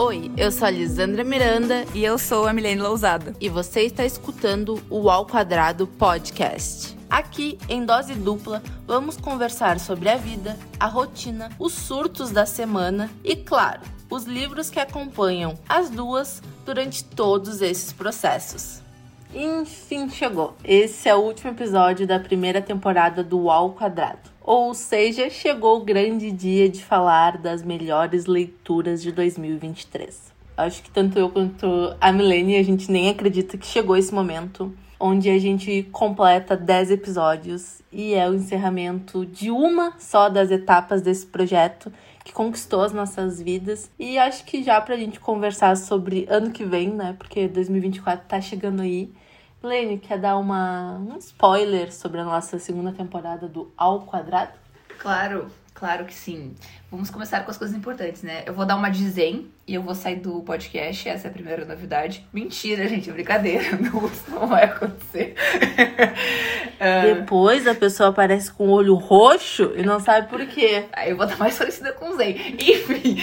Oi, eu sou a Lisandra Miranda E eu sou a Milene Lousada. e você está escutando o Ao Quadrado Podcast. Aqui, em dose dupla, vamos conversar sobre a vida, a rotina, os surtos da semana e, claro, os livros que acompanham as duas durante todos esses processos. Enfim, chegou. Esse é o último episódio da primeira temporada do Ao Quadrado. Ou seja, chegou o grande dia de falar das melhores leituras de 2023. Acho que tanto eu quanto a Milene, a gente nem acredita que chegou esse momento onde a gente completa 10 episódios e é o encerramento de uma só das etapas desse projeto que conquistou as nossas vidas. E acho que já pra gente conversar sobre ano que vem, né? Porque 2024 tá chegando aí. Milene, quer dar uma, um spoiler sobre a nossa segunda temporada do Ao Quadrado? Claro, claro que sim. Vamos começar com as coisas importantes, né? Eu vou dar uma dizen e eu vou sair do podcast, essa é a primeira novidade. Mentira, gente, é brincadeira. Não, vai acontecer. Ah, Depois a pessoa aparece com o olho roxo e não sabe por quê. Aí eu vou estar mais parecida com o Zen. Enfim.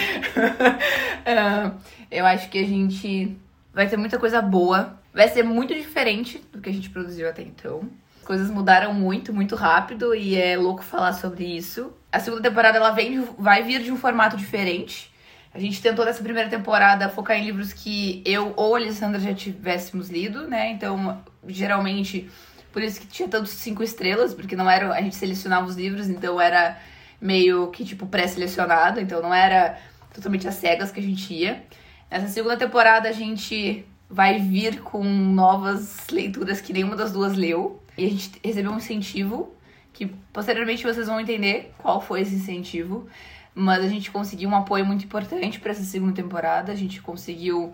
Ah, eu acho que a gente vai ter muita coisa boa. Vai ser muito diferente do que a gente produziu até então. As coisas mudaram muito, muito rápido e é louco falar sobre isso. A segunda temporada ela vem, vai vir de um formato diferente. A gente tentou nessa primeira temporada focar em livros que eu ou a Alessandra já tivéssemos lido, né? Então, geralmente, por isso que tinha tantos cinco estrelas, porque não era. A gente selecionava os livros, então era meio que tipo pré-selecionado, então não era totalmente às cegas que a gente ia. Nessa segunda temporada a gente vai vir com novas leituras que nenhuma das duas leu. E a gente recebeu um incentivo, que posteriormente vocês vão entender qual foi esse incentivo. Mas a gente conseguiu um apoio muito importante para essa segunda temporada. A gente conseguiu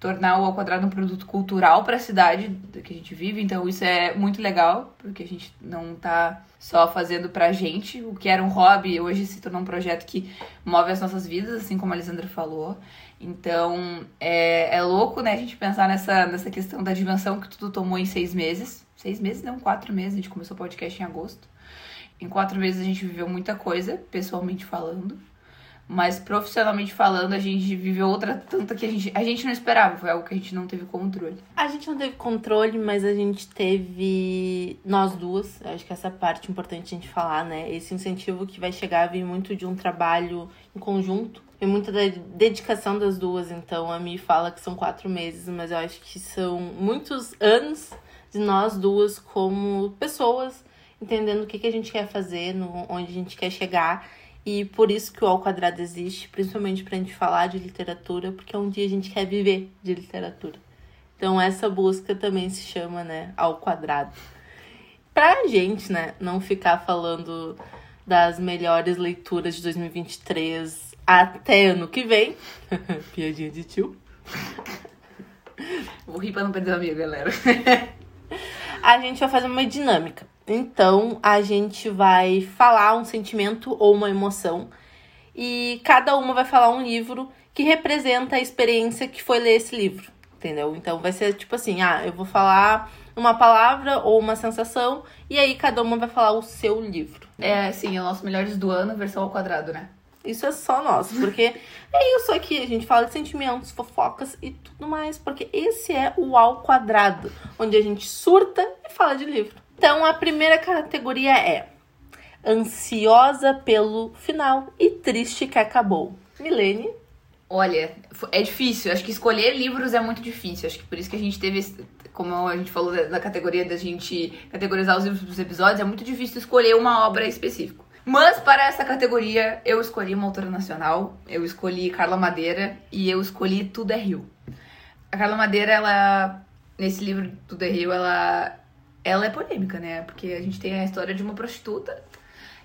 tornar o Ao Quadrado um produto cultural para a cidade que a gente vive. Então isso é muito legal, porque a gente não tá só fazendo pra gente. O que era um hobby hoje se tornou um projeto que move as nossas vidas, assim como a Alessandra falou. Então é, é louco, né, a gente pensar nessa, nessa questão da dimensão que tudo tomou em seis meses. Seis meses, não, quatro meses. A gente começou o podcast em agosto. Em quatro meses a gente viveu muita coisa, pessoalmente falando. Mas profissionalmente falando, a gente viveu outra tanta que a gente, a gente não esperava. Foi algo que a gente não teve controle. A gente não teve controle, mas a gente teve nós duas. Acho que essa é a parte importante a gente falar, né? Esse incentivo que vai chegar vem muito de um trabalho em conjunto e muita da dedicação das duas. Então a Mi fala que são quatro meses, mas eu acho que são muitos anos de nós duas como pessoas entendendo o que, que a gente quer fazer, no, onde a gente quer chegar. E por isso que o Ao Quadrado existe, principalmente pra gente falar de literatura, porque um dia a gente quer viver de literatura. Então essa busca também se chama, né, ao quadrado. Pra gente, né, não ficar falando das melhores leituras de 2023 até ano que vem. Piadinha de tio. Vou rir pra não perder o amigo, galera. A gente vai fazer uma dinâmica. Então, a gente vai falar um sentimento ou uma emoção e cada uma vai falar um livro que representa a experiência que foi ler esse livro, entendeu? Então vai ser tipo assim, ah, eu vou falar uma palavra ou uma sensação e aí cada uma vai falar o seu livro. É, sim, é o nosso Melhores do Ano, versão ao quadrado, né? Isso é só nosso, porque é isso aqui, a gente fala de sentimentos, fofocas e tudo mais, porque esse é o ao quadrado, onde a gente surta e fala de livro. Então a primeira categoria é ansiosa pelo final e triste que acabou. Milene, Olha, é difícil. Acho que escolher livros é muito difícil. Acho que por isso que a gente teve, como a gente falou da categoria da gente categorizar os livros dos episódios, é muito difícil escolher uma obra específica. Mas para essa categoria, eu escolhi uma autora nacional, eu escolhi Carla Madeira e eu escolhi Tudo é Rio. A Carla Madeira, ela, nesse livro Tudo é Rio, ela, ela é polêmica, né? Porque a gente tem a história de uma prostituta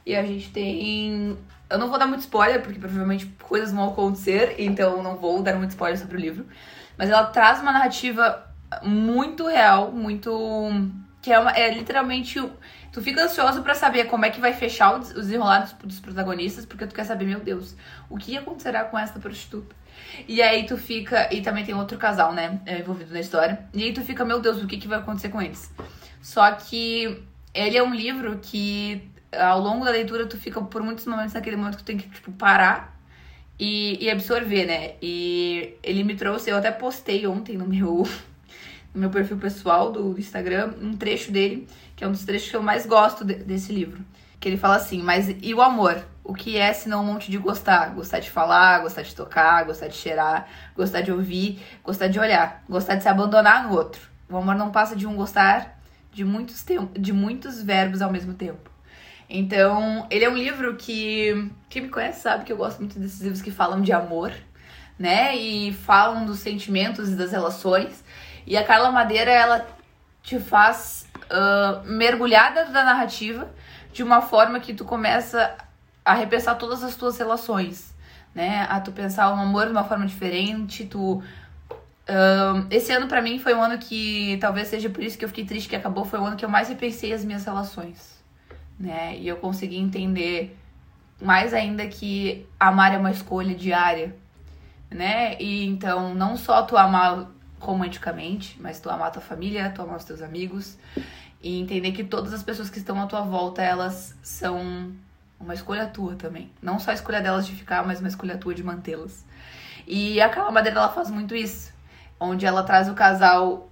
e a gente tem. Eu não vou dar muito spoiler, porque provavelmente coisas vão acontecer, então não vou dar muito spoiler sobre o livro. Mas ela traz uma narrativa muito real, muito. que é, uma, é literalmente. Tu fica ansioso pra saber como é que vai fechar o des- o desenrolar dos, dos protagonistas, porque tu quer saber, meu Deus, o que acontecerá com essa prostituta? E aí tu fica. E também tem outro casal, né? é, envolvido na história. E aí tu fica, meu Deus, o que, que vai acontecer com eles? Só que ele é um livro que ao longo da leitura tu fica por muitos momentos naquele momento que tu tem que tipo parar e, e absorver, né? E ele me trouxe, eu até postei ontem no meu, no meu perfil pessoal do Instagram um trecho dele, que é um dos trechos que eu mais gosto de, desse livro. Que ele fala assim, mas e o amor? O que é senão um monte de gostar? Gostar de falar, gostar de tocar, gostar de cheirar, gostar de ouvir, gostar de olhar, gostar de se abandonar no outro. O amor não passa de um gostar de muitos, de muitos verbos ao mesmo tempo. Então, ele é um livro que quem me conhece sabe que eu gosto muito desses livros que falam de amor, né? E falam dos sentimentos e das relações. E a Carla Madeira, ela te faz uh, mergulhar dentro da narrativa de uma forma que tu começa a repensar todas as tuas relações, né? A tu pensar o amor de uma forma diferente, tu Uh, esse ano para mim foi um ano que talvez seja por isso que eu fiquei triste que acabou, foi o ano que eu mais repensei as minhas relações né? E eu consegui entender mais ainda que amar é uma escolha diária, né? E então não só tu amar romanticamente, mas tu amar tua família, tu amar os teus amigos e entender que todas as pessoas que estão à tua volta, elas são uma escolha tua também. Não só a escolha delas de ficar, mas uma escolha tua de mantê-las. E a Carla Madeira ela faz muito isso, onde ela traz o casal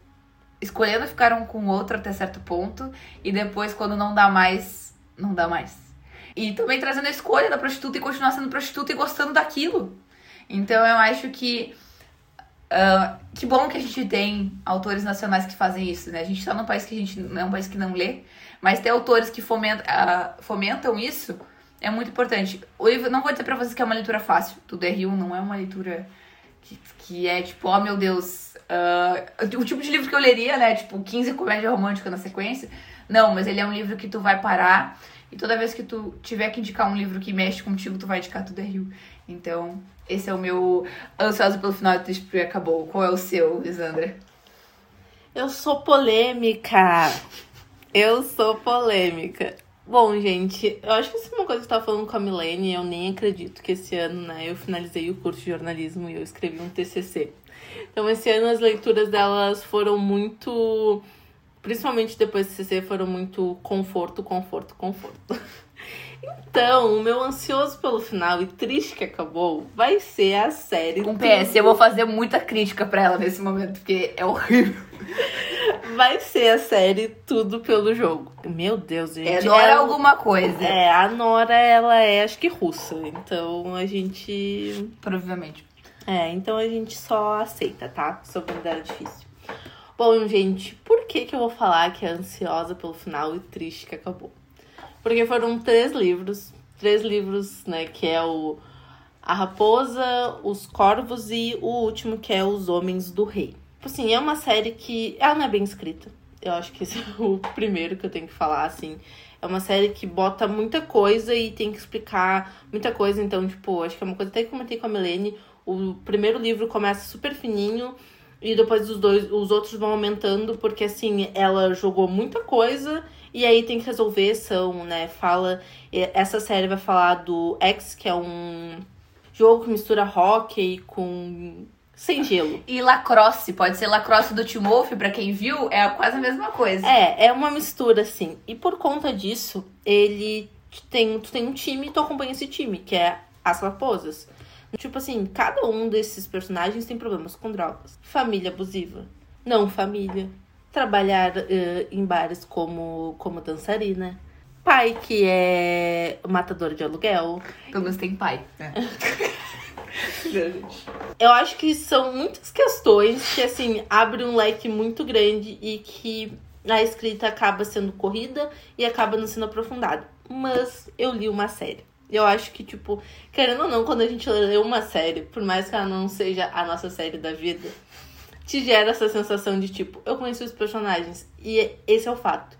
escolhendo ficar um com o outro até certo ponto e depois quando não dá mais não dá mais. E também trazendo a escolha da prostituta e continuar sendo prostituta e gostando daquilo. Então eu acho que. Uh, que bom que a gente tem autores nacionais que fazem isso, né? A gente tá num país que a gente não é um país que não lê, mas ter autores que fomentam, uh, fomentam isso é muito importante. O livro, não vou dizer pra vocês que é uma leitura fácil, é Rio, não é uma leitura que, que é tipo, oh meu Deus, uh, o tipo de livro que eu leria, né? Tipo, 15 comédia romântica na sequência. Não, mas ele é um livro que tu vai parar e toda vez que tu tiver que indicar um livro que mexe contigo, tu vai indicar Tudo é Rio. Então, esse é o meu ansioso pelo final de Triste Acabou. Qual é o seu, Lisandra? Eu sou polêmica. Eu sou polêmica. Bom, gente, eu acho que isso é uma coisa que eu tava falando com a Milene e eu nem acredito que esse ano, né, eu finalizei o curso de jornalismo e eu escrevi um TCC. Então, esse ano as leituras delas foram muito principalmente depois do CC, foram muito conforto, conforto, conforto. Então, o meu ansioso pelo final e triste que acabou vai ser a série. Um PS, eu vou fazer muita crítica pra ela nesse momento, porque é horrível. Vai ser a série Tudo pelo Jogo. Meu Deus, gente. É Nora ela... alguma coisa. É, a Nora, ela é, acho que russa. Então a gente. Provavelmente. É, então a gente só aceita, tá? Sobre era difícil. Bom, gente, por que, que eu vou falar que é ansiosa pelo final e triste que acabou? Porque foram três livros, três livros, né, que é o A Raposa, Os Corvos e o último que é Os Homens do Rei. Tipo assim, é uma série que ela não é bem escrita. Eu acho que esse é o primeiro que eu tenho que falar, assim. É uma série que bota muita coisa e tem que explicar muita coisa. Então, tipo, acho que é uma coisa até que comentei com a Milene. O primeiro livro começa super fininho e depois os dois, os outros vão aumentando, porque assim, ela jogou muita coisa e aí tem que resolver, são, né? Fala. Essa série vai falar do X, que é um jogo que mistura hockey com. Sem gelo. E lacrosse, pode ser lacrosse do Wolf, pra quem viu, é quase a mesma coisa. É, é uma mistura, assim. E por conta disso, ele tem, tu tem um time e tu acompanha esse time, que é as raposas. Tipo assim, cada um desses personagens tem problemas com drogas. Família abusiva. Não família. Trabalhar uh, em bares como, como dançarina. Pai que é matador de aluguel. Pelo menos tem pai. Né? Eu acho que são muitas questões que, assim, abrem um leque muito grande e que a escrita acaba sendo corrida e acaba não sendo aprofundada. Mas eu li uma série. Eu acho que, tipo, querendo ou não, quando a gente lê uma série, por mais que ela não seja a nossa série da vida, te gera essa sensação de, tipo, eu conheci os personagens. E esse é o fato.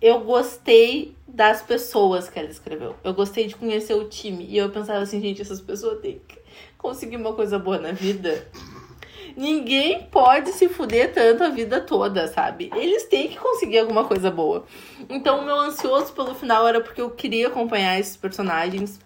Eu gostei das pessoas que ela escreveu. Eu gostei de conhecer o time. E eu pensava assim, gente, essas pessoas têm que conseguir uma coisa boa na vida. Ninguém pode se fuder tanto a vida toda, sabe? Eles têm que conseguir alguma coisa boa. Então, o meu ansioso pelo final era porque eu queria acompanhar esses personagens.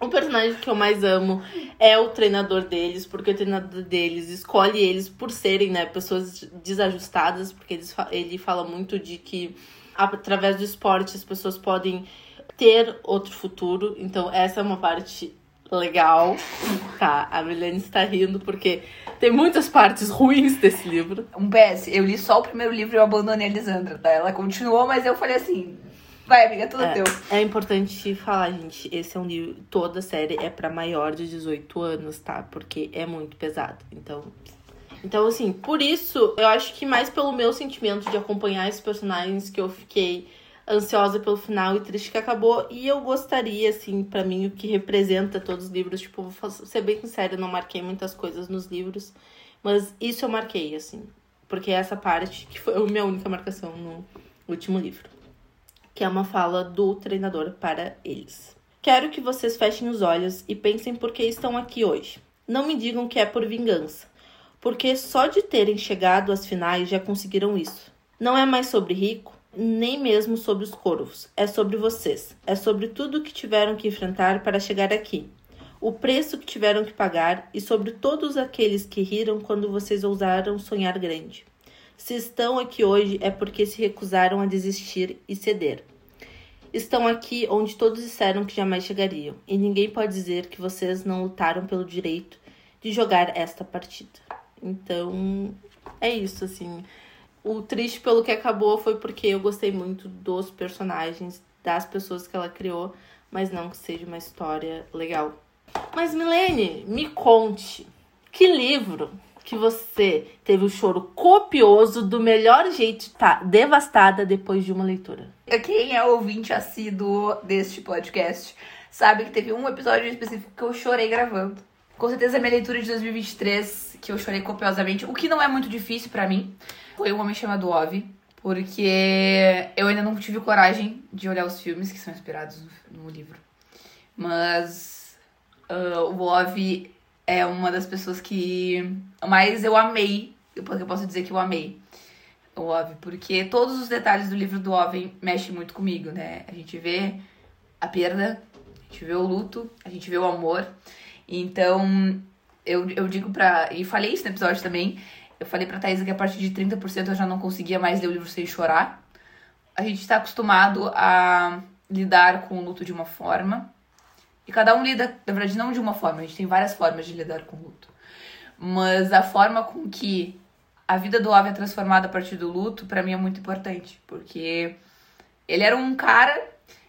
O personagem que eu mais amo é o treinador deles, porque o treinador deles escolhe eles por serem, né, pessoas desajustadas, porque eles, ele fala muito de que através do esporte as pessoas podem ter outro futuro. Então, essa é uma parte legal. Tá, a Milene está rindo porque tem muitas partes ruins desse livro. Um PS, eu li só o primeiro livro e eu abandonei a Lisandra, tá? Ela continuou, mas eu falei assim, vai amiga, tudo é, teu. É importante falar, gente, esse é um livro, toda série é para maior de 18 anos, tá? Porque é muito pesado, então... Então, assim, por isso, eu acho que mais pelo meu sentimento de acompanhar esses personagens que eu fiquei ansiosa pelo final e triste que acabou. E eu gostaria, assim, para mim, o que representa todos os livros. Tipo, vou ser bem sincera, eu não marquei muitas coisas nos livros. Mas isso eu marquei, assim. Porque é essa parte que foi a minha única marcação no último livro. Que é uma fala do treinador para eles. Quero que vocês fechem os olhos e pensem por que estão aqui hoje. Não me digam que é por vingança, porque só de terem chegado às finais já conseguiram isso. Não é mais sobre rico, nem mesmo sobre os corvos. É sobre vocês. É sobre tudo que tiveram que enfrentar para chegar aqui. O preço que tiveram que pagar e sobre todos aqueles que riram quando vocês ousaram sonhar grande. Se estão aqui hoje é porque se recusaram a desistir e ceder. Estão aqui onde todos disseram que jamais chegariam, e ninguém pode dizer que vocês não lutaram pelo direito de jogar esta partida. Então, é isso, assim. O triste pelo que acabou foi porque eu gostei muito dos personagens, das pessoas que ela criou, mas não que seja uma história legal. Mas Milene, me conte, que livro que você teve o um choro copioso do melhor jeito tá devastada depois de uma leitura? Quem é ouvinte assíduo deste podcast sabe que teve um episódio específico que eu chorei gravando. Com certeza minha leitura de 2023 que eu chorei copiosamente, o que não é muito difícil para mim foi Um Homem Chamado Ove, porque eu ainda não tive coragem de olhar os filmes que são inspirados no, no livro. Mas uh, o Ove é uma das pessoas que mais eu amei, porque eu posso dizer que eu amei o Ove, porque todos os detalhes do livro do Ove mexem muito comigo, né? A gente vê a perda, a gente vê o luto, a gente vê o amor. Então, eu, eu digo pra. E falei isso no episódio também eu falei pra Thaisa que a partir de 30% eu já não conseguia mais ler o livro sem chorar. A gente está acostumado a lidar com o luto de uma forma. E cada um lida, na verdade, não de uma forma, a gente tem várias formas de lidar com o luto. Mas a forma com que a vida do Ave é transformada a partir do luto, para mim é muito importante. Porque ele era um cara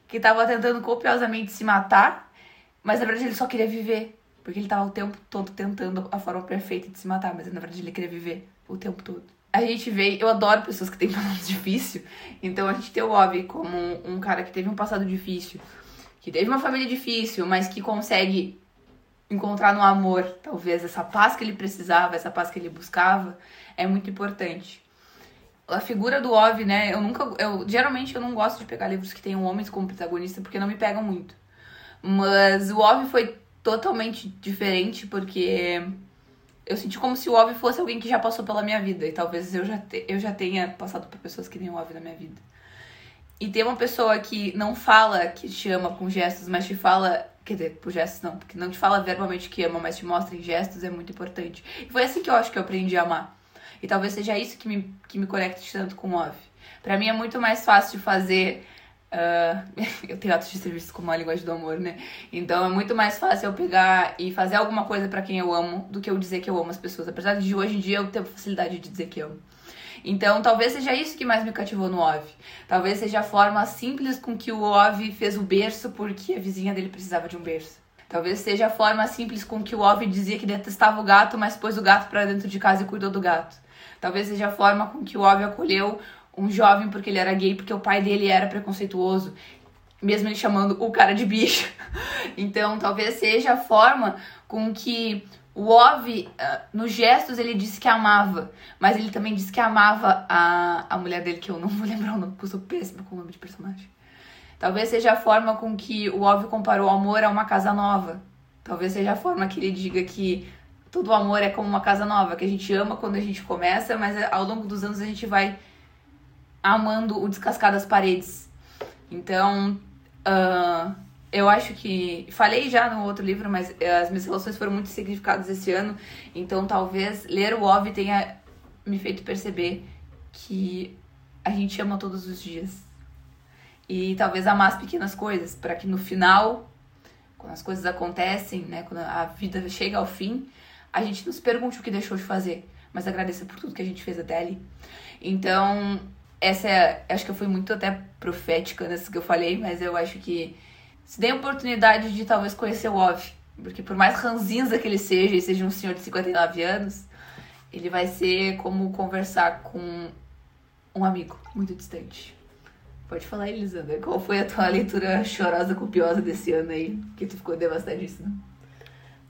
que tava tentando copiosamente se matar, mas na verdade ele só queria viver. Porque ele tava o tempo todo tentando a forma perfeita de se matar, mas na verdade ele queria viver o tempo todo. A gente vê, eu adoro pessoas que têm passados difícil, então a gente tem o Obi como um cara que teve um passado difícil, que teve uma família difícil, mas que consegue encontrar no amor, talvez, essa paz que ele precisava, essa paz que ele buscava, é muito importante. A figura do Ove, né? Eu nunca. Eu, geralmente eu não gosto de pegar livros que tenham homens como protagonista porque não me pegam muito. Mas o Ove foi totalmente diferente, porque eu senti como se o Ove fosse alguém que já passou pela minha vida. E talvez eu já, te, eu já tenha passado por pessoas que nem o Ove na minha vida. E ter uma pessoa que não fala que te ama com gestos, mas te fala. Quer dizer, por gestos não, porque não te fala verbalmente que ama, mas te mostra em gestos é muito importante. E foi assim que eu acho que eu aprendi a amar. E talvez seja isso que me, que me conecte tanto com o Ove. Pra mim é muito mais fácil de fazer Uh, eu tenho atos de serviço como a linguagem do amor, né? Então é muito mais fácil eu pegar e fazer alguma coisa para quem eu amo do que eu dizer que eu amo as pessoas. Apesar de hoje em dia eu ter facilidade de dizer que amo. Então talvez seja isso que mais me cativou no Ove. Talvez seja a forma simples com que o Ove fez o berço porque a vizinha dele precisava de um berço. Talvez seja a forma simples com que o Ove dizia que detestava o gato, mas pôs o gato para dentro de casa e cuidou do gato. Talvez seja a forma com que o Ove acolheu um jovem porque ele era gay, porque o pai dele era preconceituoso, mesmo ele chamando o cara de bicho. Então, talvez seja a forma com que o Ove, uh, nos gestos, ele disse que amava, mas ele também disse que amava a, a mulher dele, que eu não vou lembrar o nome, porque eu sou péssima com o nome de personagem. Talvez seja a forma com que o Ove comparou o amor a uma casa nova. Talvez seja a forma que ele diga que todo amor é como uma casa nova, que a gente ama quando a gente começa, mas ao longo dos anos a gente vai amando o descascar das paredes. Então, uh, eu acho que. Falei já no outro livro, mas as minhas relações foram muito significadas esse ano. Então, talvez ler o Ove tenha me feito perceber que a gente ama todos os dias. E talvez amar as pequenas coisas, para que no final, quando as coisas acontecem, né, quando a vida chega ao fim, a gente não se pergunte o que deixou de fazer, mas agradeça por tudo que a gente fez até ali. Então, essa é, acho que eu fui muito até profética nessa que eu falei, mas eu acho que se dê a oportunidade de talvez conhecer o Ov, porque por mais ranzinza que ele seja, e seja um senhor de 59 anos, ele vai ser como conversar com um amigo muito distante. Pode falar, Elisandra, qual foi a tua leitura chorosa, copiosa desse ano aí, que tu ficou devastadíssima?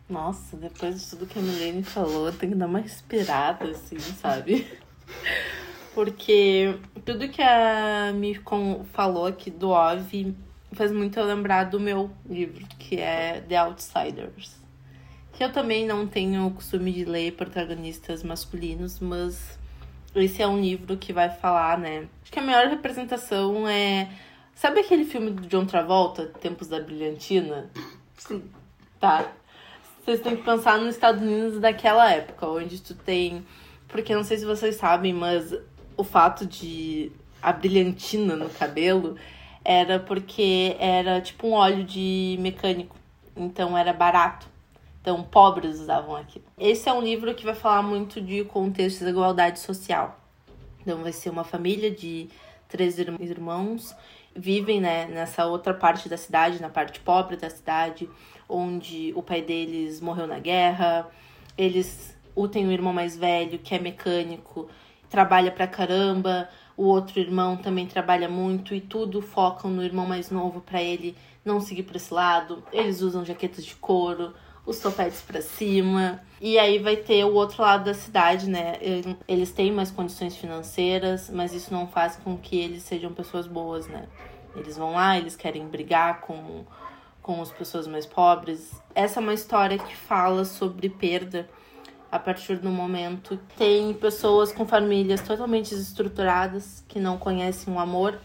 Nossa, depois de tudo que a Milene falou, tem que dar uma respirada, assim, sabe? Porque tudo que a Mi falou aqui do Ove faz muito eu lembrar do meu livro, que é The Outsiders. Que eu também não tenho o costume de ler protagonistas masculinos, mas esse é um livro que vai falar, né? Acho que a maior representação é. Sabe aquele filme do John Travolta, Tempos da Brilhantina? Sim. Tá. Vocês têm que pensar nos Estados Unidos daquela época, onde tu tem. Porque não sei se vocês sabem, mas o fato de a brilhantina no cabelo era porque era tipo um óleo de mecânico. Então era barato. Então, pobres usavam aquilo. Esse é um livro que vai falar muito de contexto de igualdade social. Então, vai ser uma família de três irmãos, vivem né, nessa outra parte da cidade, na parte pobre da cidade, onde o pai deles morreu na guerra. Eles têm um irmão mais velho que é mecânico, trabalha pra caramba. O outro irmão também trabalha muito e tudo focam no irmão mais novo para ele não seguir para esse lado. Eles usam jaquetas de couro os topetes para cima. E aí vai ter o outro lado da cidade, né? Eles têm mais condições financeiras, mas isso não faz com que eles sejam pessoas boas, né? Eles vão lá, eles querem brigar com, com as pessoas mais pobres. Essa é uma história que fala sobre perda a partir do momento. Tem pessoas com famílias totalmente desestruturadas que não conhecem o amor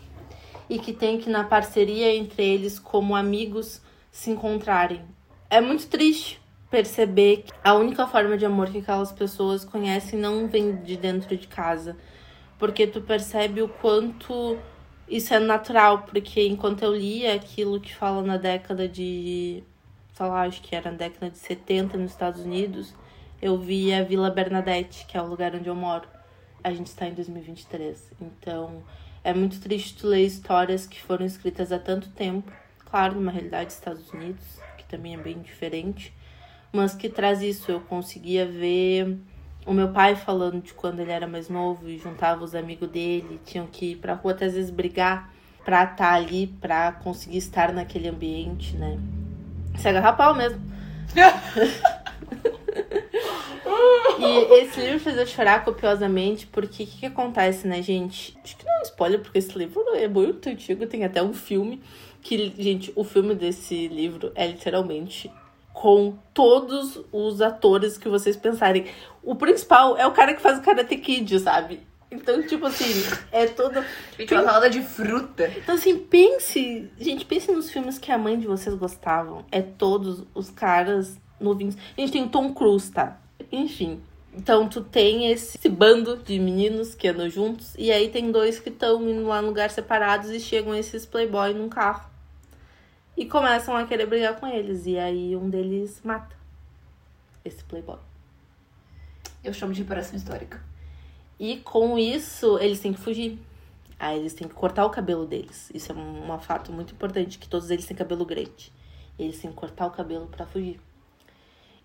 e que tem que, na parceria entre eles, como amigos, se encontrarem é muito triste perceber que a única forma de amor que aquelas pessoas conhecem não vem de dentro de casa. Porque tu percebe o quanto isso é natural, porque enquanto eu lia aquilo que fala na década de, sei lá, acho que era na década de 70 nos Estados Unidos, eu via a Vila Bernadette, que é o lugar onde eu moro. A gente está em 2023. Então, é muito triste ler histórias que foram escritas há tanto tempo, claro, numa realidade dos Estados Unidos, também é bem diferente, mas que traz isso. Eu conseguia ver o meu pai falando de quando ele era mais novo e juntava os amigos dele, tinham que ir pra rua até às vezes brigar pra estar tá ali, pra conseguir estar naquele ambiente, né? Se agarrar pau mesmo. e esse livro fez eu chorar copiosamente, porque o que, que, acontece, né, gente? Acho que não é um spoiler, porque esse livro é muito antigo, tem até um filme que, gente, o filme desse livro é literalmente com todos os atores que vocês pensarem. O principal é o cara que faz o Karate Kid, sabe? Então, tipo assim, é todo. Gente, uma salada de fruta. Então, assim, pense. Gente, pense nos filmes que a mãe de vocês gostavam. É todos os caras novinhos. A gente tem o Tom Cruise, tá? Enfim. Então, tu tem esse, esse bando de meninos que andam juntos. E aí tem dois que estão indo lá em lugares separados e chegam esses playboy num carro e começam a querer brigar com eles. E aí um deles mata esse playboy. Eu chamo de reparação histórica. E com isso, eles têm que fugir. Aí eles têm que cortar o cabelo deles. Isso é um, um fato muito importante, que todos eles têm cabelo grande. Eles têm que cortar o cabelo para fugir.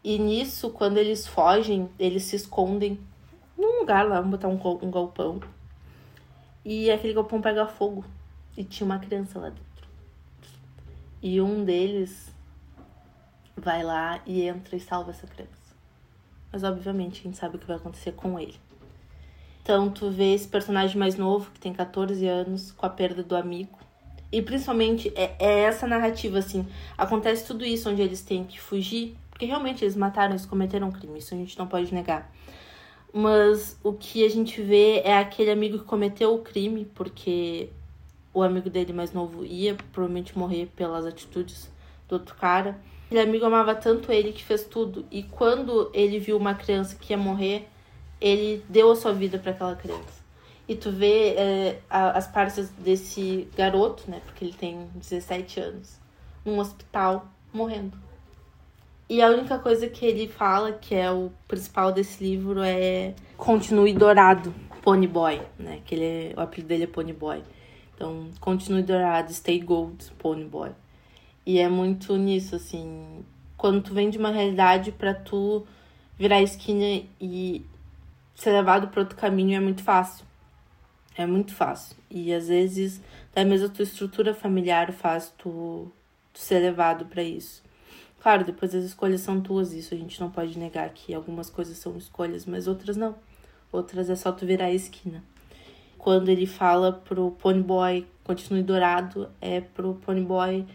E nisso, quando eles fogem, eles se escondem num lugar lá, vamos botar um, um galpão. E aquele galpão pega fogo. E tinha uma criança lá dentro. E um deles vai lá e entra e salva essa criança. Mas obviamente a gente sabe o que vai acontecer com ele. Então tu vê esse personagem mais novo, que tem 14 anos, com a perda do amigo. E principalmente é, é essa narrativa, assim. Acontece tudo isso onde eles têm que fugir. Porque realmente eles mataram, eles cometeram um crime. Isso a gente não pode negar. Mas o que a gente vê é aquele amigo que cometeu o crime, porque o amigo dele mais novo ia provavelmente morrer pelas atitudes do outro cara. Aquele amigo amava tanto ele que fez tudo. E quando ele viu uma criança que ia morrer, ele deu a sua vida para aquela criança. E tu vê é, as partes desse garoto, né? Porque ele tem 17 anos, num hospital, morrendo. E a única coisa que ele fala, que é o principal desse livro, é continue dourado, Pony Boy, né? Que ele é, o apelido dele é Pony Boy. Então, continue dourado, stay gold, Pony Boy. E é muito nisso, assim, quando tu vem de uma realidade para tu virar a esquina e ser levado para outro caminho é muito fácil. É muito fácil. E às vezes, até mesmo a tua estrutura familiar faz tu, tu ser levado para isso. Claro, depois as escolhas são tuas, isso a gente não pode negar que algumas coisas são escolhas, mas outras não. Outras é só tu virar a esquina. Quando ele fala pro Pony Boy continue dourado, é pro Pony Boy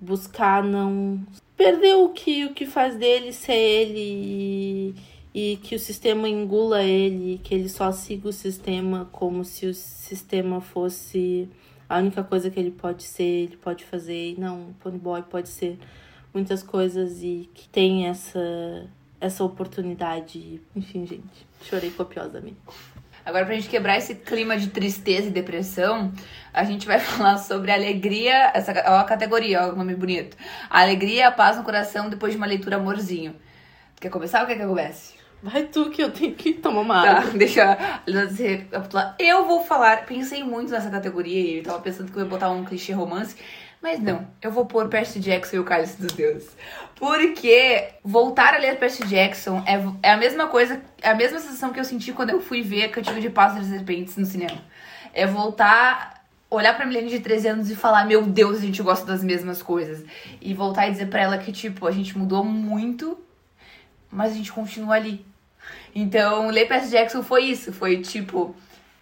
buscar não perder o que o que faz dele ser ele e, e que o sistema engula ele, que ele só siga o sistema como se o sistema fosse a única coisa que ele pode ser, ele pode fazer. E não, o Pony Boy pode ser muitas coisas e que tem essa, essa oportunidade. Enfim, gente, chorei copiosamente. Agora, pra gente quebrar esse clima de tristeza e depressão, a gente vai falar sobre alegria, essa ó, a categoria, ó, o nome bonito. A alegria a paz no coração depois de uma leitura amorzinho. Quer começar ou quer que eu comece? Vai tu que eu tenho que tomar uma Tá, água. deixa eu recapitular. Eu vou falar, pensei muito nessa categoria e tava pensando que eu ia botar um clichê romance, mas não, eu vou pôr Percy Jackson e o Cálice dos Deuses. Porque voltar a ler Percy Jackson é, é a mesma coisa, é a mesma sensação que eu senti quando eu fui ver Cantigo de Pássaros e Serpentes no cinema. É voltar, olhar pra Milene de 13 anos e falar, meu Deus, a gente gosta das mesmas coisas. E voltar e dizer pra ela que, tipo, a gente mudou muito, mas a gente continua ali. Então, ler Percy Jackson foi isso, foi tipo,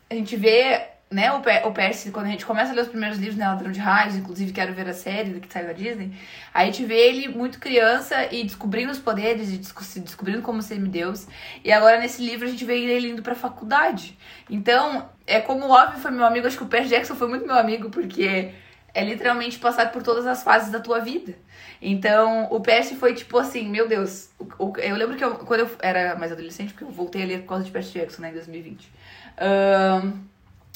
a gente vê, né, o, o Percy, quando a gente começa a ler os primeiros livros, né, Ladrão de Raios, inclusive quero ver a série que saiu da Disney, a gente vê ele muito criança e descobrindo os poderes, e se descobrindo como semideus, e agora nesse livro a gente vê ele indo pra faculdade. Então, é como o Óbvio foi meu amigo, acho que o Percy Jackson foi muito meu amigo, porque é literalmente passar por todas as fases da tua vida. Então, o Percy foi tipo assim, meu Deus. eu lembro que eu- quando eu era mais adolescente, porque eu voltei a ler por causa de Percy Jackson, né, em 2020. Ahn,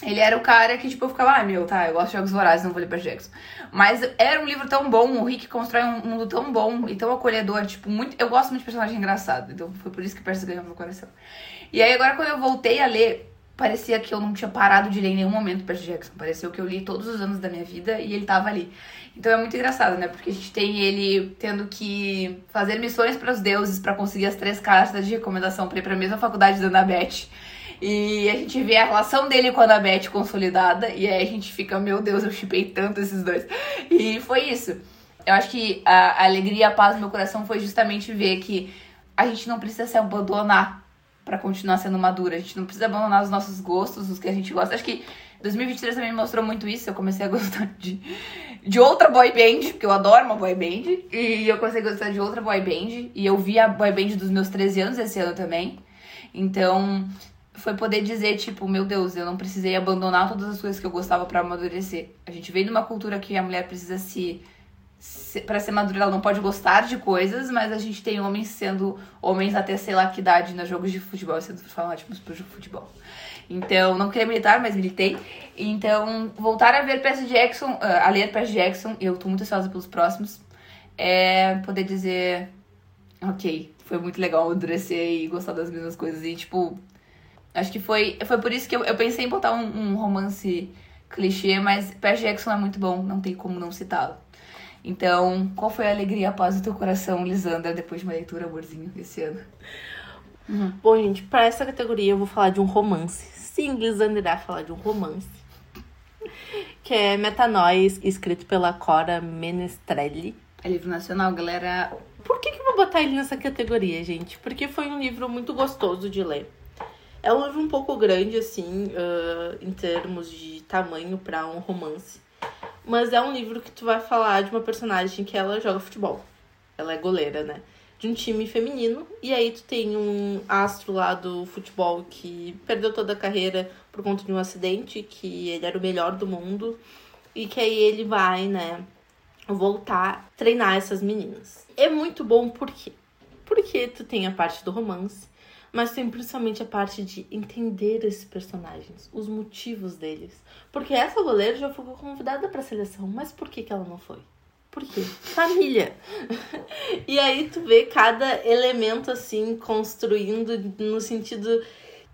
ele era o cara que, tipo, eu ficava, ah, meu, tá, eu gosto de Jogos Vorazes, não vou ler Percy Jackson. Mas era um livro tão bom, o Rick constrói um mundo tão bom e tão acolhedor, tipo, muito. Eu gosto muito de personagem engraçado, então foi por isso que Percy ganhou meu coração. E aí, agora, quando eu voltei a ler, parecia que eu não tinha parado de ler em nenhum momento Percy Jackson. Pareceu que eu li todos os anos da minha vida e ele tava ali. Então é muito engraçado, né? Porque a gente tem ele tendo que fazer missões para os deuses para conseguir as três cartas de recomendação para ir para a mesma faculdade da Annabeth. E a gente vê a relação dele com a Annabeth consolidada e aí a gente fica, meu Deus, eu chipei tanto esses dois. E foi isso. Eu acho que a, alegria a paz no meu coração foi justamente ver que a gente não precisa se abandonar pra continuar sendo madura. A gente não precisa abandonar os nossos gostos, os que a gente gosta. Acho que 2023 também mostrou muito isso. Eu comecei a gostar de, de outra boy band, porque eu adoro uma boy band. E eu comecei a gostar de outra boy band. E eu vi a boy band dos meus 13 anos esse ano também. Então, foi poder dizer, tipo, meu Deus, eu não precisei abandonar todas as coisas que eu gostava pra amadurecer. A gente vem de uma cultura que a mulher precisa se se- pra ser madura, ela não pode gostar de coisas, mas a gente tem homens sendo homens até sei lá que idade nos jogos de futebol, sendo fanáticos pro jogo de futebol. Então, não queria militar, mas militei. Então, voltar a ver Percy Jackson, ah, a ler Percy Jackson, eu tô muito ansiosa pelos próximos, é poder dizer, ok, foi muito legal amadurecer e gostar das mesmas coisas. E, tipo, acho que foi, foi por isso que eu, eu pensei em botar um, um romance clichê, mas Percy Jackson é muito bom, não tem como não citá-lo. Então, qual foi a alegria e a paz do teu coração, Lisandra, depois de uma leitura, amorzinho, esse ano? Bom, gente, pra essa categoria eu vou falar de um romance. Sim, Lisandra irá falar de um romance. Que é Metanoia, escrito pela Cora Menestrelli. É livro nacional, galera. Por que, que eu vou botar ele nessa categoria, gente? Porque foi um livro muito gostoso de ler. É um livro um pouco grande, assim, ah, em termos de tamanho para um romance. Mas é um livro que tu vai falar de uma personagem que ela joga futebol. Ela é goleira, né? De um time feminino. E aí tu tem um astro lá do futebol que perdeu toda a carreira por conta de um acidente, que ele era o melhor do mundo. E que aí ele vai, né, voltar a treinar essas meninas. É muito bom por quê? Porque tu tem a parte do romance, mas tem principalmente a parte de entender esses personagens, os motivos deles. Porque essa goleira já foi convidada para a seleção, mas por que, que ela não foi? Por quê? Família. e aí tu vê cada elemento assim construindo no sentido.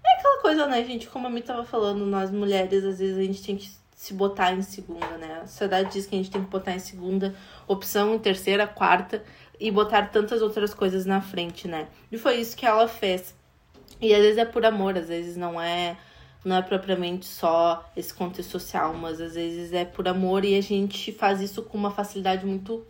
É aquela coisa, né, gente? Como a Mi tava falando, nós mulheres, às vezes a gente tem que se botar em segunda, né? A sociedade diz que a gente tem que botar em segunda opção, em terceira, quarta e botar tantas outras coisas na frente, né? E foi isso que ela fez. E às vezes é por amor, às vezes não é não é propriamente só esse contexto social, mas às vezes é por amor e a gente faz isso com uma facilidade muito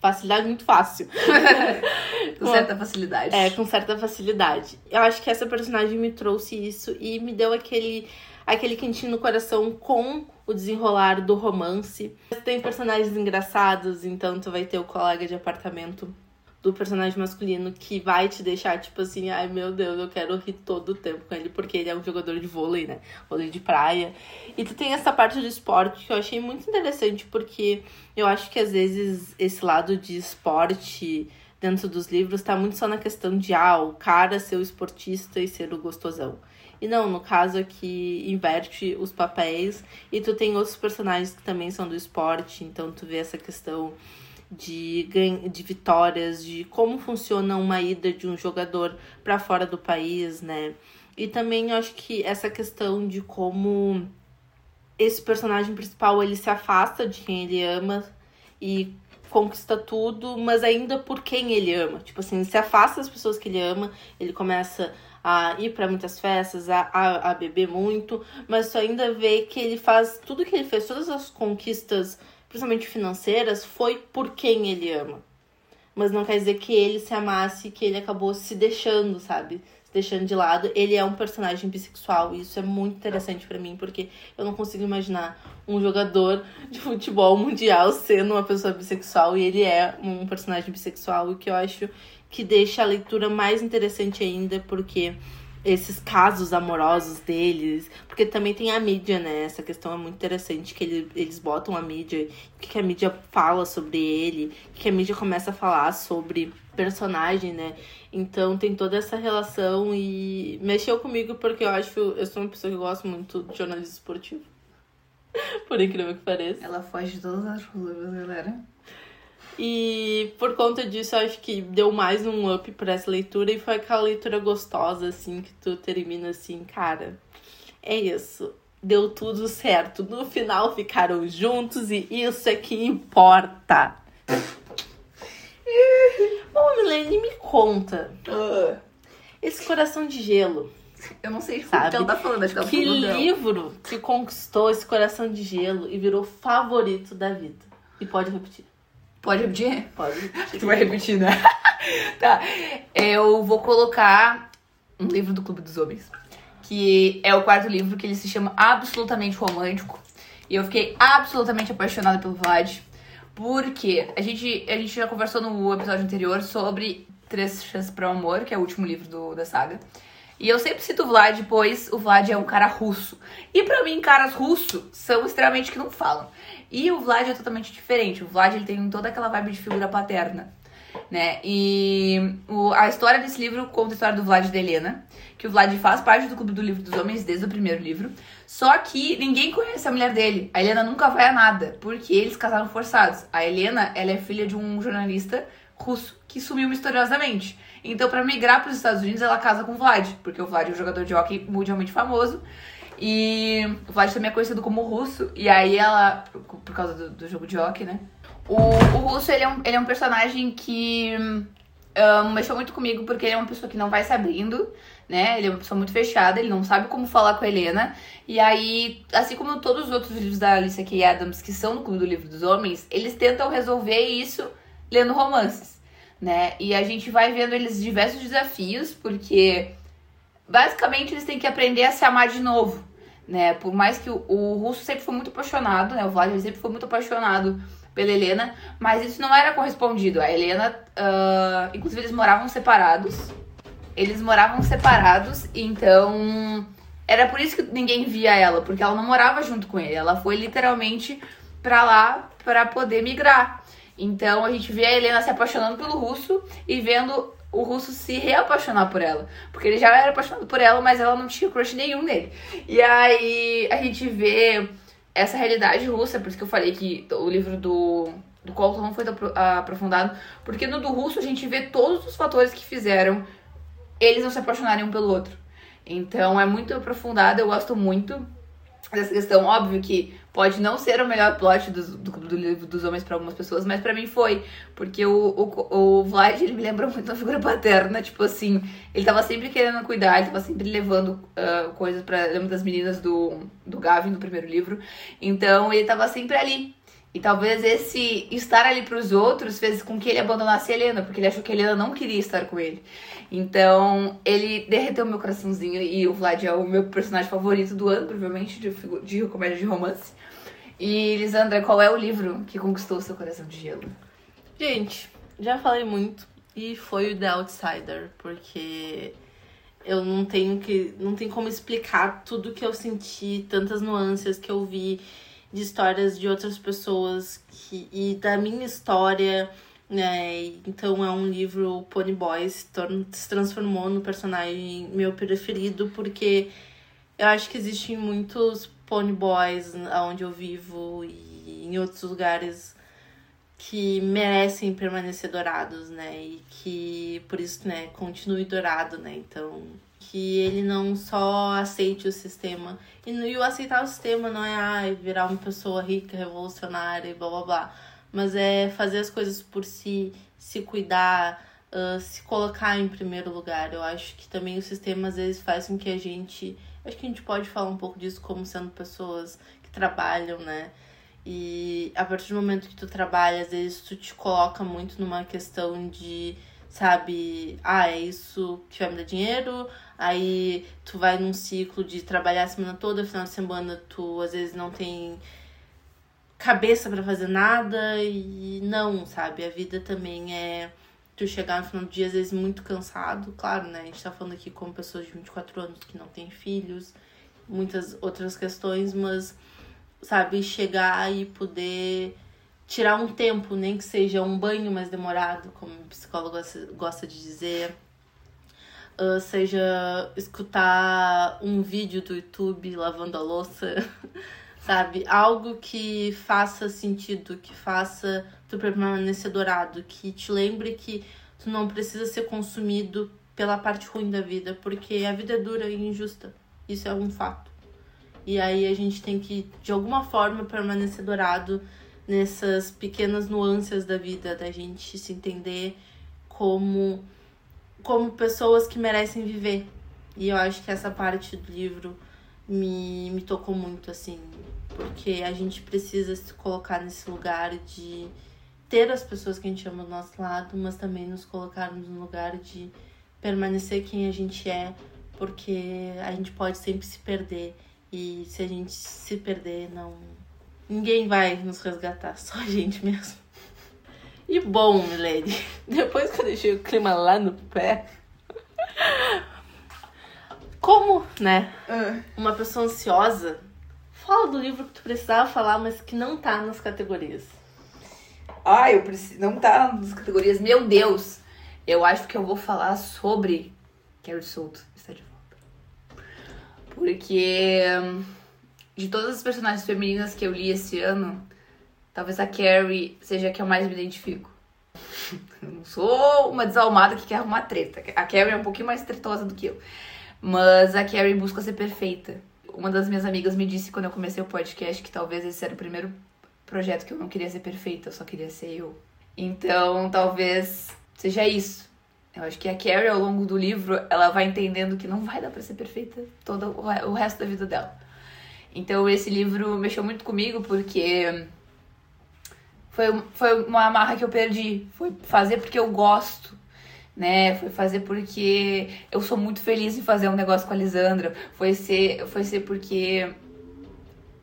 facilidade muito fácil. com certa facilidade. É, com certa facilidade. Eu acho que essa personagem me trouxe isso e me deu aquele aquele quentinho no coração com o desenrolar do romance. Tem personagens engraçados, então tu vai ter o colega de apartamento do personagem masculino que vai te deixar, tipo assim, ai meu Deus, eu quero rir todo o tempo com ele, porque ele é um jogador de vôlei, né? Vôlei de praia. E tu tem essa parte do esporte que eu achei muito interessante, porque eu acho que às vezes esse lado de esporte dentro dos livros tá muito só na questão de, ah, o cara ser o esportista e ser o gostosão. E não, no caso aqui inverte os papéis e tu tem outros personagens que também são do esporte, então tu vê essa questão de, de vitórias, de como funciona uma ida de um jogador para fora do país, né? E também eu acho que essa questão de como esse personagem principal ele se afasta de quem ele ama e conquista tudo, mas ainda por quem ele ama. Tipo assim, ele se afasta das pessoas que ele ama, ele começa a ir para muitas festas, a, a, a beber muito, mas tu ainda vê que ele faz tudo que ele fez, todas as conquistas principalmente financeiras, foi por quem ele ama. Mas não quer dizer que ele se amasse, que ele acabou se deixando, sabe? Se deixando de lado. Ele é um personagem bissexual e isso é muito interessante para mim, porque eu não consigo imaginar um jogador de futebol mundial sendo uma pessoa bissexual e ele é um personagem bissexual, o que eu acho que deixa a leitura mais interessante ainda, porque esses casos amorosos deles, porque também tem a mídia, né? Essa questão é muito interessante que ele, eles botam a mídia, o que, que a mídia fala sobre ele, o que a mídia começa a falar sobre personagem, né? Então tem toda essa relação e mexeu comigo porque eu acho eu sou uma pessoa que gosta muito de jornalismo esportivo. Por incrível que pareça. Ela foge de todas as ruas, galera. E por conta disso, acho que deu mais um up para essa leitura e foi aquela leitura gostosa, assim, que tu termina assim, cara. É isso. Deu tudo certo. No final ficaram juntos e isso é que importa. Bom, Milene, me conta. Uh, esse coração de gelo. Eu não sei sabe? o que ela tá falando, acho que ela Que livro que conquistou esse coração de gelo e virou favorito da vida? E pode repetir. Pode repetir? Pode repetir. Tu vai repetir, né? tá. Eu vou colocar um livro do Clube dos Homens. Que é o quarto livro, que ele se chama Absolutamente Romântico. E eu fiquei absolutamente apaixonada pelo Vlad. Porque a gente, a gente já conversou no episódio anterior sobre Três Chances para o Amor, que é o último livro do, da saga. E eu sempre cito o Vlad, pois o Vlad é um cara russo. E para mim, caras russos são extremamente que não falam. E o Vlad é totalmente diferente. O Vlad ele tem toda aquela vibe de figura paterna. Né? E o, a história desse livro conta a história do Vlad e da Helena, que o Vlad faz parte do Clube do Livro dos Homens desde o primeiro livro. Só que ninguém conhece a mulher dele. A Helena nunca vai a nada, porque eles casaram forçados. A Helena, ela é filha de um jornalista russo que sumiu misteriosamente. Então, para migrar para os Estados Unidos, ela casa com o Vlad, porque o Vlad é um jogador de hockey mundialmente famoso. E o Vlad também é conhecido como russo. E aí ela, por causa do, do jogo de hockey, né? O, o russo, ele é, um, ele é um personagem que um, mexeu muito comigo, porque ele é uma pessoa que não vai se abrindo, né? Ele é uma pessoa muito fechada, ele não sabe como falar com a Helena. E aí, assim como todos os outros livros da Alicia K. Adams, que são no Clube do Livro dos Homens, eles tentam resolver isso lendo romances, né? E a gente vai vendo eles diversos desafios, porque basicamente eles têm que aprender a se amar de novo né? Por mais que o, o russo sempre foi muito apaixonado, né? O Vlad sempre foi muito apaixonado pela Helena, mas isso não era correspondido. A Helena, uh, inclusive, eles moravam separados. Eles moravam separados, então era por isso que ninguém via ela, porque ela não morava junto com ele. Ela foi literalmente pra lá para poder migrar. Então a gente vê a Helena se apaixonando pelo russo e vendo o russo se reapaixonar por ela. Porque ele já era apaixonado por ela, mas ela não tinha crush nenhum nele. E aí a gente vê essa realidade russa, por isso que eu falei que o livro do do Colton não foi aprofundado, porque no do russo a gente vê todos os fatores que fizeram eles não se apaixonarem um pelo outro. Então é muito aprofundado, eu gosto muito dessa questão. Óbvio que pode não ser o melhor plot do, do, do livro dos homens para algumas pessoas, mas para mim foi. Porque o, o, o Vlad, ele me lembra muito uma figura paterna. Tipo assim, ele tava sempre querendo cuidar, ele tava sempre levando uh, coisas para Lembro das meninas do, do Gavin, do primeiro livro. Então ele tava sempre ali. E talvez esse estar ali para os outros fez com que ele abandonasse a Helena, porque ele achou que a Helena não queria estar com ele. Então, ele derreteu meu coraçãozinho e o Vlad é o meu personagem favorito do ano, provavelmente, de, de comédia de romance. E, Lisandra, qual é o livro que conquistou o seu coração de gelo? Gente, já falei muito e foi o The Outsider, porque eu não tenho que não tem como explicar tudo que eu senti, tantas nuances que eu vi de histórias de outras pessoas que, e da minha história. Né? Então é um livro Pony Boys se transformou no personagem meu preferido porque eu acho que existem muitos Pony Boys onde eu vivo e em outros lugares que merecem permanecer dourados, né? E que por isso, né, continue dourado, né? Então, que ele não só aceite o sistema. E, e o aceitar o sistema não é ah, virar uma pessoa rica, revolucionária e blá blá blá. Mas é fazer as coisas por si, se cuidar, uh, se colocar em primeiro lugar. Eu acho que também o sistema às vezes faz com que a gente. Acho que a gente pode falar um pouco disso como sendo pessoas que trabalham, né? E a partir do momento que tu trabalha, às vezes tu te coloca muito numa questão de sabe? Ah, é isso que vai me dar dinheiro. Aí tu vai num ciclo de trabalhar a semana toda, final de semana tu às vezes não tem cabeça para fazer nada e não, sabe? A vida também é tu chegar no final do dia às vezes muito cansado, claro, né? A gente tá falando aqui como pessoas de 24 anos que não têm filhos, muitas outras questões, mas sabe, chegar e poder tirar um tempo, nem que seja um banho mais demorado, como o psicólogo gosta de dizer. Uh, seja escutar um vídeo do YouTube lavando a louça, sabe? Algo que faça sentido, que faça tu permanecer dourado, que te lembre que tu não precisa ser consumido pela parte ruim da vida, porque a vida é dura e injusta. Isso é um fato. E aí a gente tem que, de alguma forma, permanecer dourado nessas pequenas nuances da vida, da gente se entender como, como pessoas que merecem viver. E eu acho que essa parte do livro me, me tocou muito, assim, porque a gente precisa se colocar nesse lugar de ter as pessoas que a gente ama do nosso lado, mas também nos colocarmos no lugar de permanecer quem a gente é, porque a gente pode sempre se perder. E se a gente se perder, não, Ninguém vai nos resgatar, só a gente mesmo. E bom, Milady, depois que eu deixei o clima lá no pé. Como, né? Uh. Uma pessoa ansiosa fala do livro que tu precisava falar, mas que não tá nas categorias. Ah, eu preciso. Não tá nas categorias. Meu Deus! Eu acho que eu vou falar sobre Carrie Souto está de volta. Porque de todas as personagens femininas que eu li esse ano, talvez a Carrie seja a que eu mais me identifico. Eu não sou uma desalmada que quer arrumar treta. A Carrie é um pouquinho mais tretosa do que eu. Mas a Carrie busca ser perfeita. Uma das minhas amigas me disse quando eu comecei o podcast que talvez esse era o primeiro projeto que eu não queria ser perfeita, eu só queria ser eu. Então, talvez seja isso. Eu acho que a Carrie, ao longo do livro, ela vai entendendo que não vai dar pra ser perfeita todo o resto da vida dela. Então esse livro mexeu muito comigo porque foi, foi uma amarra que eu perdi. Foi fazer porque eu gosto, né? Foi fazer porque eu sou muito feliz em fazer um negócio com a Lisandra. Foi ser, foi ser porque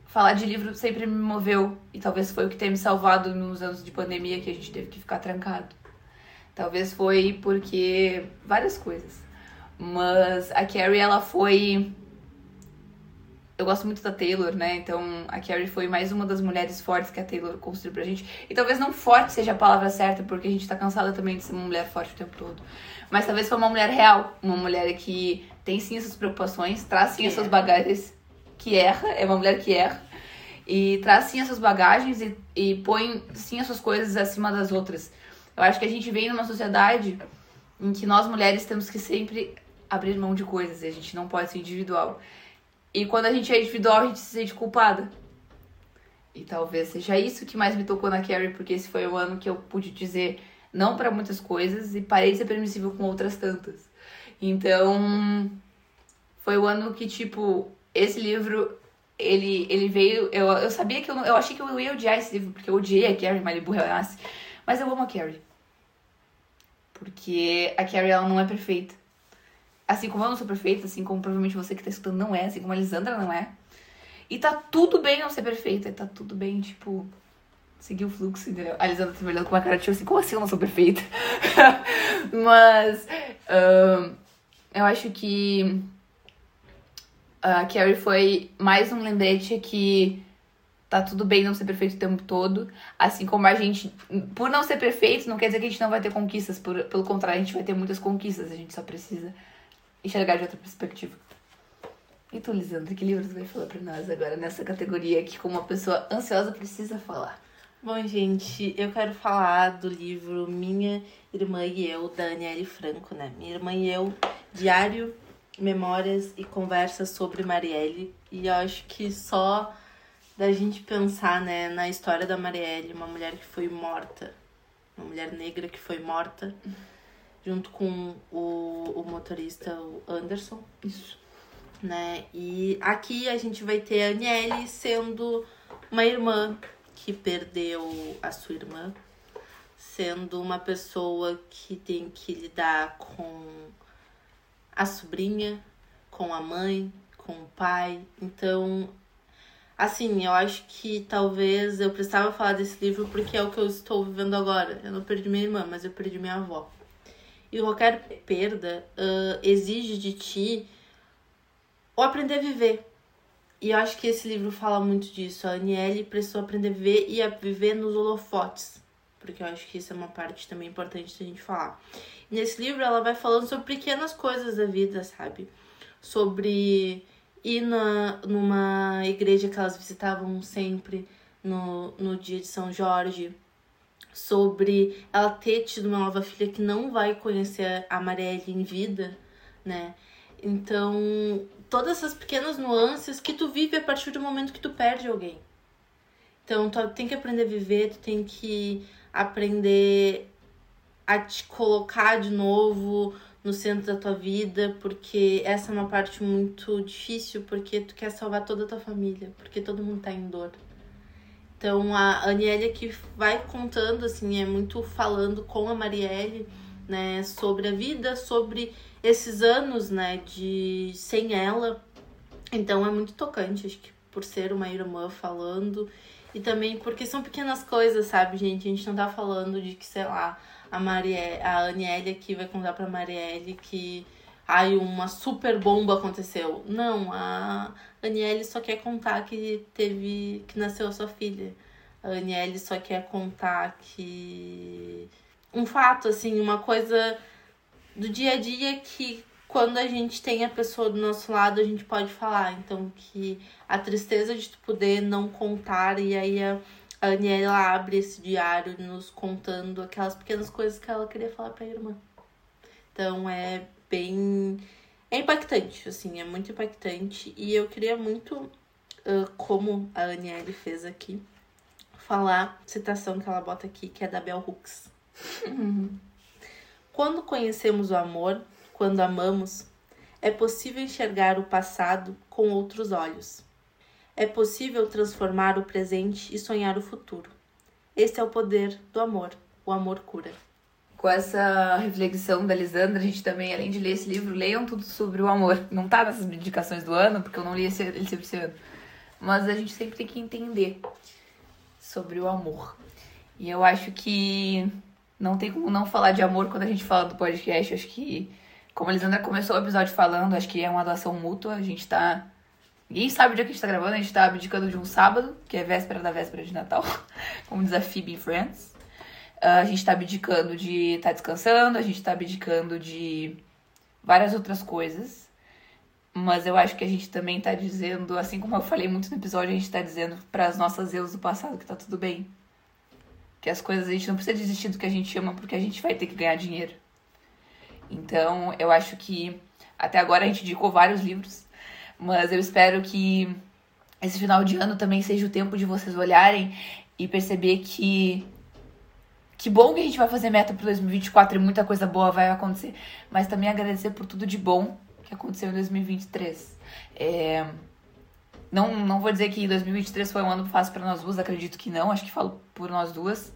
falar de livro sempre me moveu. E talvez foi o que tem me salvado nos anos de pandemia que a gente teve que ficar trancado. Talvez foi porque várias coisas. Mas a Carrie, ela foi eu gosto muito da Taylor, né? Então a Carrie foi mais uma das mulheres fortes que a Taylor construiu pra gente. E talvez não forte seja a palavra certa, porque a gente tá cansada também de ser uma mulher forte o tempo todo. Mas talvez foi uma mulher real, uma mulher que tem sim essas preocupações, traz sim essas bagagens, que erra, é uma mulher que erra. E traz sim essas bagagens e, e põe sim as suas coisas acima das outras. Eu acho que a gente vem numa sociedade em que nós mulheres temos que sempre abrir mão de coisas e a gente não pode ser individual. E quando a gente é individual, a gente se sente culpada. E talvez seja isso que mais me tocou na Carrie, porque esse foi o ano que eu pude dizer não para muitas coisas e parei de ser permissível com outras tantas. Então, foi o ano que, tipo, esse livro, ele, ele veio. Eu, eu sabia que eu, eu achei que eu ia odiar esse livro, porque eu odiei a Carrie Malibu Renasce. Mas eu amo a Carrie. Porque a Carrie, ela não é perfeita. Assim como eu não sou perfeita, assim como provavelmente você que tá escutando não é, assim como a Lisandra não é. E tá tudo bem não ser perfeita, tá tudo bem, tipo, seguir o fluxo, entendeu? A Lisandra tá me olhando com uma cara tipo assim, como assim eu não sou perfeita? Mas eu acho que a Carrie foi mais um lembrete que tá tudo bem não ser perfeito o tempo todo. Assim como a gente, por não ser perfeito, não quer dizer que a gente não vai ter conquistas. Por, pelo contrário, a gente vai ter muitas conquistas. A gente só precisa enxergar de outra perspectiva. E tu, Lisandra, que livro tu vai falar pra nós agora nessa categoria que, como uma pessoa ansiosa, precisa falar? Bom, gente, eu quero falar do livro Minha Irmã e Eu, da Aniele Franco, né? Minha Irmã e Eu, Diário, Memórias e Conversas sobre Marielle. E eu acho que só da gente pensar, né, na história da Marielle, uma mulher que foi morta, uma mulher negra que foi morta, junto com o, o motorista o Anderson. Isso né? E aqui a gente vai ter a Aniele sendo uma irmã que perdeu a sua irmã, sendo uma pessoa que tem que lidar com a sobrinha, com a mãe, com o pai. Então, assim, eu acho que talvez eu precisava falar desse livro porque é o que eu estou vivendo agora. Eu não perdi minha irmã, mas eu perdi minha avó. E qualquer perda uh, exige de ti ou aprender a viver. E eu acho que esse livro fala muito disso. A Aniele precisou aprender a viver e a viver nos holofotes. Porque eu acho que isso é uma parte também importante da gente falar. Nesse livro ela vai falando sobre pequenas coisas da vida, sabe? Sobre ir na, numa igreja que elas visitavam sempre no, no dia de São Jorge. Sobre ela ter tido uma nova filha que não vai conhecer a Marielle em vida, né? Então, todas essas pequenas nuances que tu vive a partir do momento que tu perde alguém. Então, tu tem que aprender a viver, tu tem que aprender a te colocar de novo no centro da tua vida, porque essa é uma parte muito difícil, porque tu quer salvar toda a tua família, porque todo mundo tá em dor. Então, a Aniele aqui vai contando, assim, é muito falando com a Marielle, né, sobre a vida, sobre esses anos, né, de sem ela. Então é muito tocante, acho que por ser uma irmã falando e também porque são pequenas coisas, sabe, gente? A gente não tá falando de que, sei lá, a Marielle, a Aniele aqui vai contar pra Marielle que ai, uma super bomba aconteceu. Não, a Aniele só quer contar que teve que nasceu sua filha. A Aniele só quer contar que um fato assim, uma coisa do dia a dia que quando a gente tem a pessoa do nosso lado, a gente pode falar. Então, que a tristeza de tu poder não contar, e aí a, a Aniela abre esse diário nos contando aquelas pequenas coisas que ela queria falar pra irmã. Então, é bem. É impactante, assim, é muito impactante. E eu queria muito, uh, como a Aniele fez aqui, falar citação que ela bota aqui, que é da Bell Hooks. Quando conhecemos o amor, quando amamos, é possível enxergar o passado com outros olhos. É possível transformar o presente e sonhar o futuro. Esse é o poder do amor. O amor cura. Com essa reflexão da Lisandra, a gente também, além de ler esse livro, leiam tudo sobre o amor. Não tá nessas indicações do ano, porque eu não li esse, esse, esse ano. Mas a gente sempre tem que entender sobre o amor. E eu acho que não tem como não falar de amor quando a gente fala do podcast. Acho que, como a Lisandra começou o episódio falando, acho que é uma doação mútua. A gente tá. Ninguém sabe o dia que a gente tá gravando, a gente tá abdicando de um sábado, que é véspera da véspera de Natal, como diz a Friends. Uh, a gente tá abdicando de estar tá descansando, a gente tá abdicando de várias outras coisas. Mas eu acho que a gente também tá dizendo, assim como eu falei muito no episódio, a gente tá dizendo para as nossas erros do passado que tá tudo bem. Que as coisas a gente não precisa desistir do que a gente ama porque a gente vai ter que ganhar dinheiro. Então, eu acho que até agora a gente indicou vários livros, mas eu espero que esse final de ano também seja o tempo de vocês olharem e perceber que que bom que a gente vai fazer meta para 2024 e muita coisa boa vai acontecer, mas também agradecer por tudo de bom que aconteceu em 2023. É... Não, não vou dizer que 2023 foi um ano fácil para nós duas, acredito que não, acho que falo por nós duas.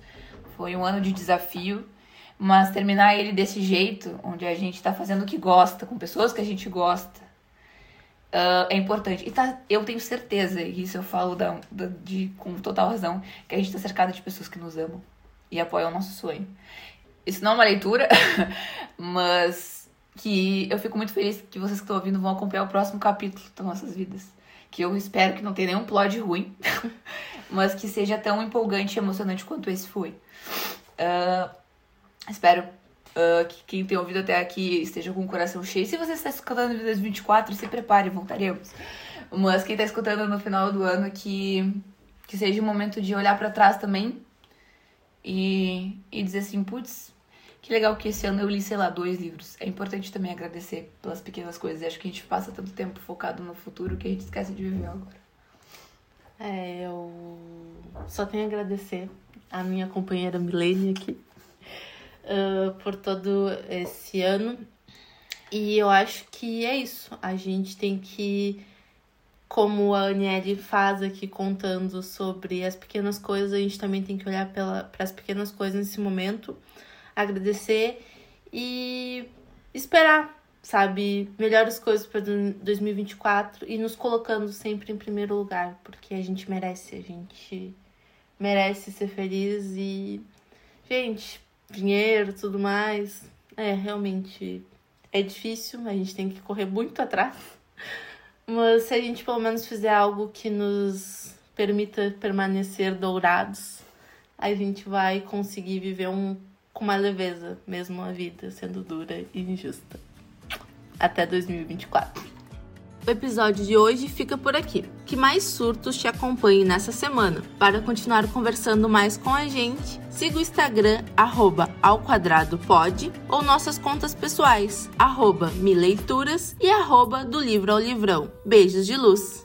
Foi um ano de desafio, mas terminar ele desse jeito, onde a gente tá fazendo o que gosta, com pessoas que a gente gosta, uh, é importante. E tá, eu tenho certeza, e isso eu falo da, da, de, com total razão, que a gente tá cercado de pessoas que nos amam e apoiam o nosso sonho. Isso não é uma leitura, mas que eu fico muito feliz que vocês que estão ouvindo vão acompanhar o próximo capítulo das nossas vidas. Que eu espero que não tenha nenhum plot ruim, mas que seja tão empolgante e emocionante quanto esse foi. Uh, espero uh, que quem tem ouvido até aqui esteja com o coração cheio. Se você está escutando em 2024, se prepare, voltaremos. Mas quem está escutando no final do ano, que, que seja um momento de olhar para trás também e, e dizer assim, putz, que legal que esse ano eu li, sei lá, dois livros. É importante também agradecer pelas pequenas coisas. Acho que a gente passa tanto tempo focado no futuro que a gente esquece de viver agora. É, eu só tenho a agradecer a minha companheira Milene aqui uh, por todo esse ano. E eu acho que é isso. A gente tem que, como a Aniele faz aqui contando sobre as pequenas coisas, a gente também tem que olhar para as pequenas coisas nesse momento, agradecer e esperar, sabe, melhores coisas para 2024 e nos colocando sempre em primeiro lugar, porque a gente merece, a gente merece ser feliz e gente, dinheiro, tudo mais. É, realmente é difícil, a gente tem que correr muito atrás. Mas se a gente pelo menos fizer algo que nos permita permanecer dourados, a gente vai conseguir viver um, com uma leveza, mesmo a vida sendo dura e injusta. Até 2024. O episódio de hoje fica por aqui. Que mais surtos te acompanhem nessa semana. Para continuar conversando mais com a gente, siga o Instagram, arroba ao quadrado pode, ou nossas contas pessoais, arroba mileituras e arroba do livro ao livrão. Beijos de luz!